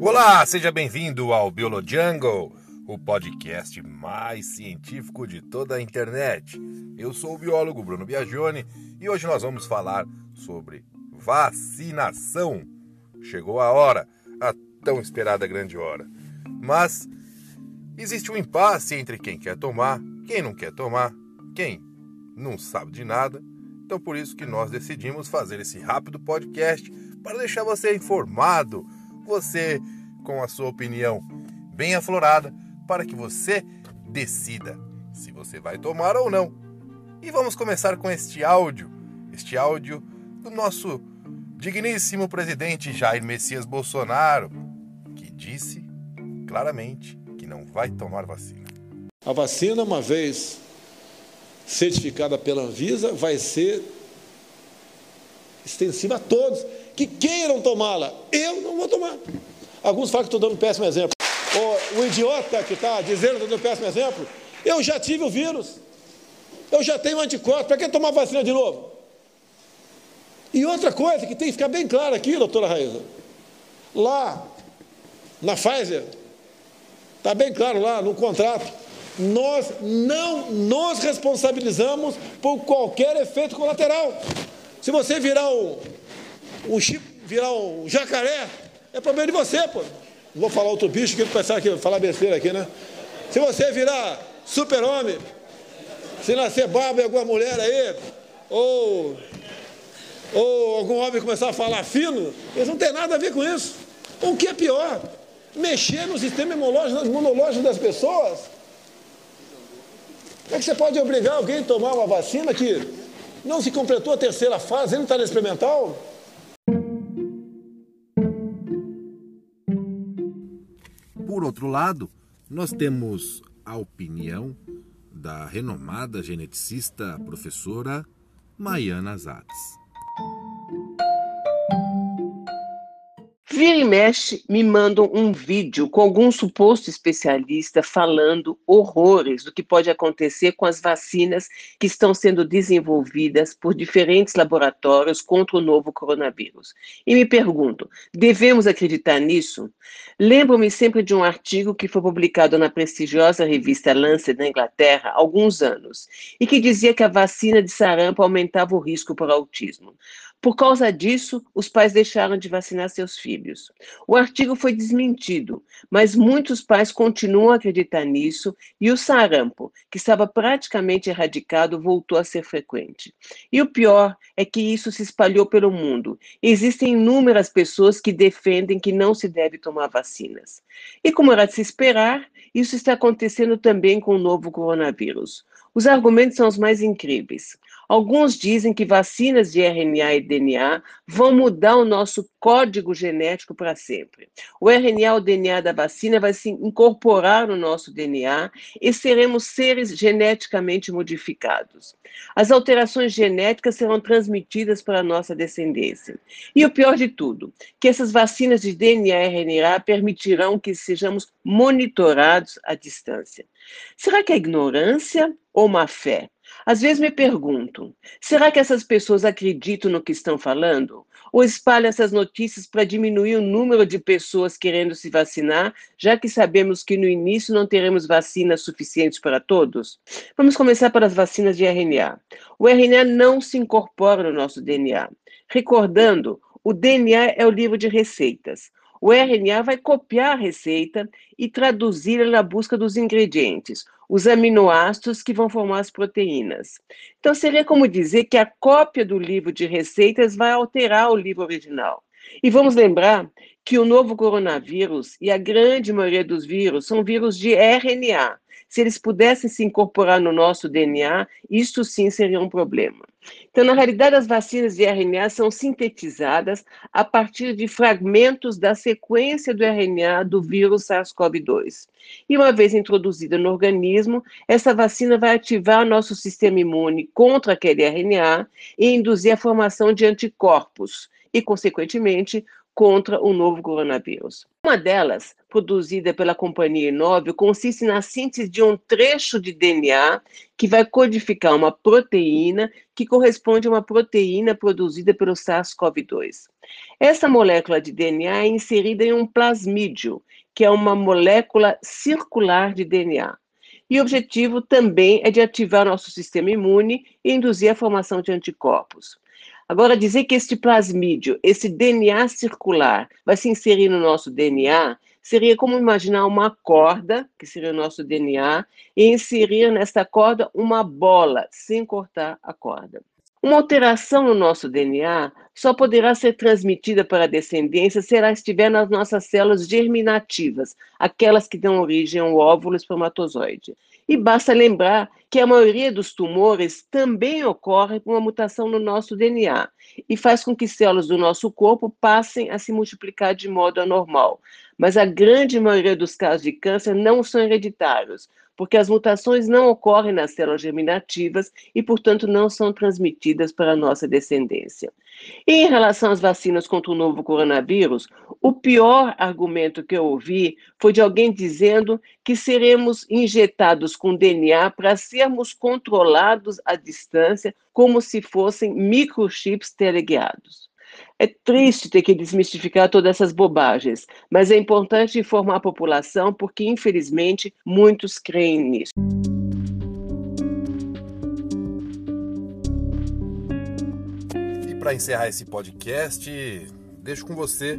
Olá, seja bem-vindo ao Biolojungle, o podcast mais científico de toda a internet. Eu sou o biólogo Bruno Biagione e hoje nós vamos falar sobre vacinação. Chegou a hora, a tão esperada grande hora. Mas existe um impasse entre quem quer tomar, quem não quer tomar, quem não sabe de nada. Então por isso que nós decidimos fazer esse rápido podcast para deixar você informado você com a sua opinião bem aflorada para que você decida se você vai tomar ou não. E vamos começar com este áudio, este áudio do nosso digníssimo presidente Jair Messias Bolsonaro, que disse claramente que não vai tomar vacina. A vacina, uma vez certificada pela Anvisa, vai ser extensiva a todos que queiram tomá-la. Eu não vou tomar. Alguns falam que estou dando um péssimo exemplo. O, o idiota que está dizendo que estou dando um péssimo exemplo, eu já tive o vírus. Eu já tenho anticorpos. Para que tomar vacina de novo? E outra coisa que tem que ficar bem claro aqui, doutora Raíza. Lá, na Pfizer, está bem claro lá no contrato, nós não nos responsabilizamos por qualquer efeito colateral. Se você virar um, um chip, virar um jacaré, é problema de você, pô. Não vou falar outro bicho que pensar que falar besteira aqui, né? Se você virar super-homem, se nascer barba em alguma mulher aí, ou, ou algum homem começar a falar fino, eles não tem nada a ver com isso. O que é pior? Mexer no sistema imunológico das pessoas. Como é que você pode obrigar alguém a tomar uma vacina que não se completou a terceira fase, ele não está na experimental? Por outro lado, nós temos a opinião da renomada geneticista professora Maiana Zatz. Vira e mexe, me mandam um vídeo com algum suposto especialista falando horrores do que pode acontecer com as vacinas que estão sendo desenvolvidas por diferentes laboratórios contra o novo coronavírus. E me pergunto: devemos acreditar nisso? Lembro-me sempre de um artigo que foi publicado na prestigiosa revista Lancet da Inglaterra há alguns anos e que dizia que a vacina de sarampo aumentava o risco para autismo. Por causa disso, os pais deixaram de vacinar seus filhos. O artigo foi desmentido, mas muitos pais continuam a acreditar nisso e o sarampo, que estava praticamente erradicado, voltou a ser frequente. E o pior é que isso se espalhou pelo mundo. Existem inúmeras pessoas que defendem que não se deve tomar vacinas. E como era de se esperar, isso está acontecendo também com o novo coronavírus. Os argumentos são os mais incríveis. Alguns dizem que vacinas de RNA e DNA vão mudar o nosso código genético para sempre. O RNA, o DNA da vacina, vai se incorporar no nosso DNA e seremos seres geneticamente modificados. As alterações genéticas serão transmitidas para a nossa descendência. E o pior de tudo, que essas vacinas de DNA e RNA permitirão que sejamos monitorados à distância. Será que é ignorância ou má fé? Às vezes me pergunto: será que essas pessoas acreditam no que estão falando? Ou espalham essas notícias para diminuir o número de pessoas querendo se vacinar, já que sabemos que no início não teremos vacinas suficientes para todos? Vamos começar pelas vacinas de RNA. O RNA não se incorpora no nosso DNA. Recordando, o DNA é o livro de receitas. O RNA vai copiar a receita e traduzi-la na busca dos ingredientes, os aminoácidos que vão formar as proteínas. Então, seria como dizer que a cópia do livro de receitas vai alterar o livro original. E vamos lembrar que o novo coronavírus e a grande maioria dos vírus são vírus de RNA. Se eles pudessem se incorporar no nosso DNA, isso sim seria um problema. Então, na realidade, as vacinas de RNA são sintetizadas a partir de fragmentos da sequência do RNA do vírus SARS-CoV-2. E uma vez introduzida no organismo, essa vacina vai ativar nosso sistema imune contra aquele RNA e induzir a formação de anticorpos e, consequentemente, contra o novo coronavírus. Uma delas, produzida pela companhia Inove, consiste na síntese de um trecho de DNA que vai codificar uma proteína que corresponde a uma proteína produzida pelo SARS-CoV-2. Essa molécula de DNA é inserida em um plasmídio, que é uma molécula circular de DNA. E o objetivo também é de ativar nosso sistema imune e induzir a formação de anticorpos. Agora, dizer que este plasmídio, esse DNA circular, vai se inserir no nosso DNA, seria como imaginar uma corda, que seria o nosso DNA, e inserir nesta corda uma bola, sem cortar a corda. Uma alteração no nosso DNA só poderá ser transmitida para a descendência se ela estiver nas nossas células germinativas, aquelas que dão origem ao óvulo espermatozoide. E basta lembrar que a maioria dos tumores também ocorre com uma mutação no nosso DNA e faz com que células do nosso corpo passem a se multiplicar de modo anormal. Mas a grande maioria dos casos de câncer não são hereditários, porque as mutações não ocorrem nas células germinativas e, portanto, não são transmitidas para a nossa descendência. E em relação às vacinas contra o novo coronavírus, o pior argumento que eu ouvi foi de alguém dizendo que seremos injetados com DNA para sermos controlados à distância, como se fossem microchips teleguiados. É triste ter que desmistificar todas essas bobagens, mas é importante informar a população porque, infelizmente, muitos creem nisso. E para encerrar esse podcast, deixo com você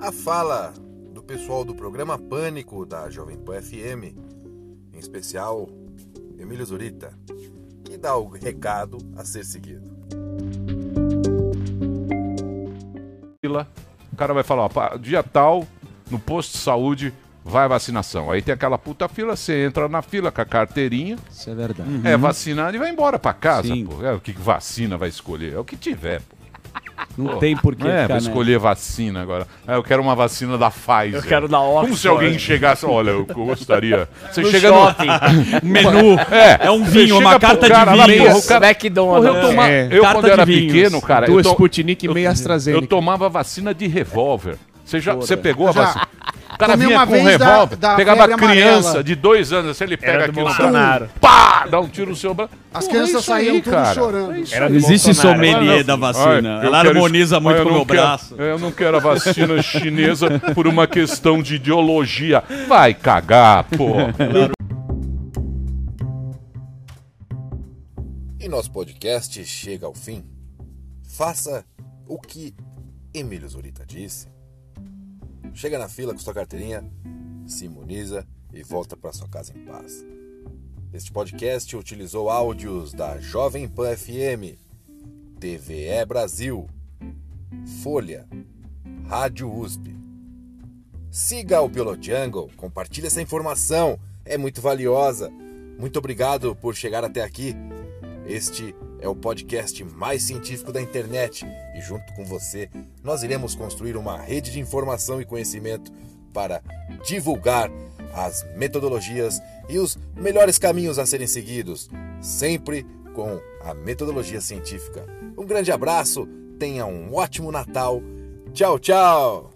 a fala do pessoal do programa Pânico da Jovem Pan FM, em especial Emílio Zurita, que dá o recado a ser seguido. O cara vai falar, ó, dia tal, no posto de saúde, vai vacinação. Aí tem aquela puta fila, você entra na fila com a carteirinha. Isso é verdade. Uhum. É vacinado e vai embora pra casa, Sim. pô. É o que vacina vai escolher? É o que tiver, pô. Não Pô, tem porquê. É, vou escolher vacina agora. É, eu quero uma vacina da Pfizer. Eu quero da Oxford. Como se alguém chegasse, olha, eu gostaria. Você no chega shopping. no menu. É, é um vinho, uma carta cara, de vinho. Meia, cara, McDonald's. Eu, toma, é. eu quando era pequeno, cara. Duas Sputnik e meia AstraZeneca. Eu tomava vacina de revólver. Você já, você pegou a vacina? O cara vinha com um revólver, da, da pegava a criança amarela. de dois anos, se ele pega aqui no pá, dá um tiro no seu braço. As crianças saíam tudo cara. chorando. Era Existe sommelier da vacina. Ela harmoniza muito com o meu braço. Eu não quero a vacina chinesa por uma questão de ideologia. Vai cagar, pô. E nosso podcast chega ao fim. Faça o que Emílio Zurita disse Chega na fila com sua carteirinha, se imuniza e volta para sua casa em paz. Este podcast utilizou áudios da Jovem Pan FM, TVE Brasil, Folha, Rádio USP. Siga o Biologiangle, compartilhe essa informação, é muito valiosa. Muito obrigado por chegar até aqui. Este é o podcast mais científico da internet e, junto com você, nós iremos construir uma rede de informação e conhecimento para divulgar as metodologias e os melhores caminhos a serem seguidos, sempre com a metodologia científica. Um grande abraço, tenha um ótimo Natal. Tchau, tchau!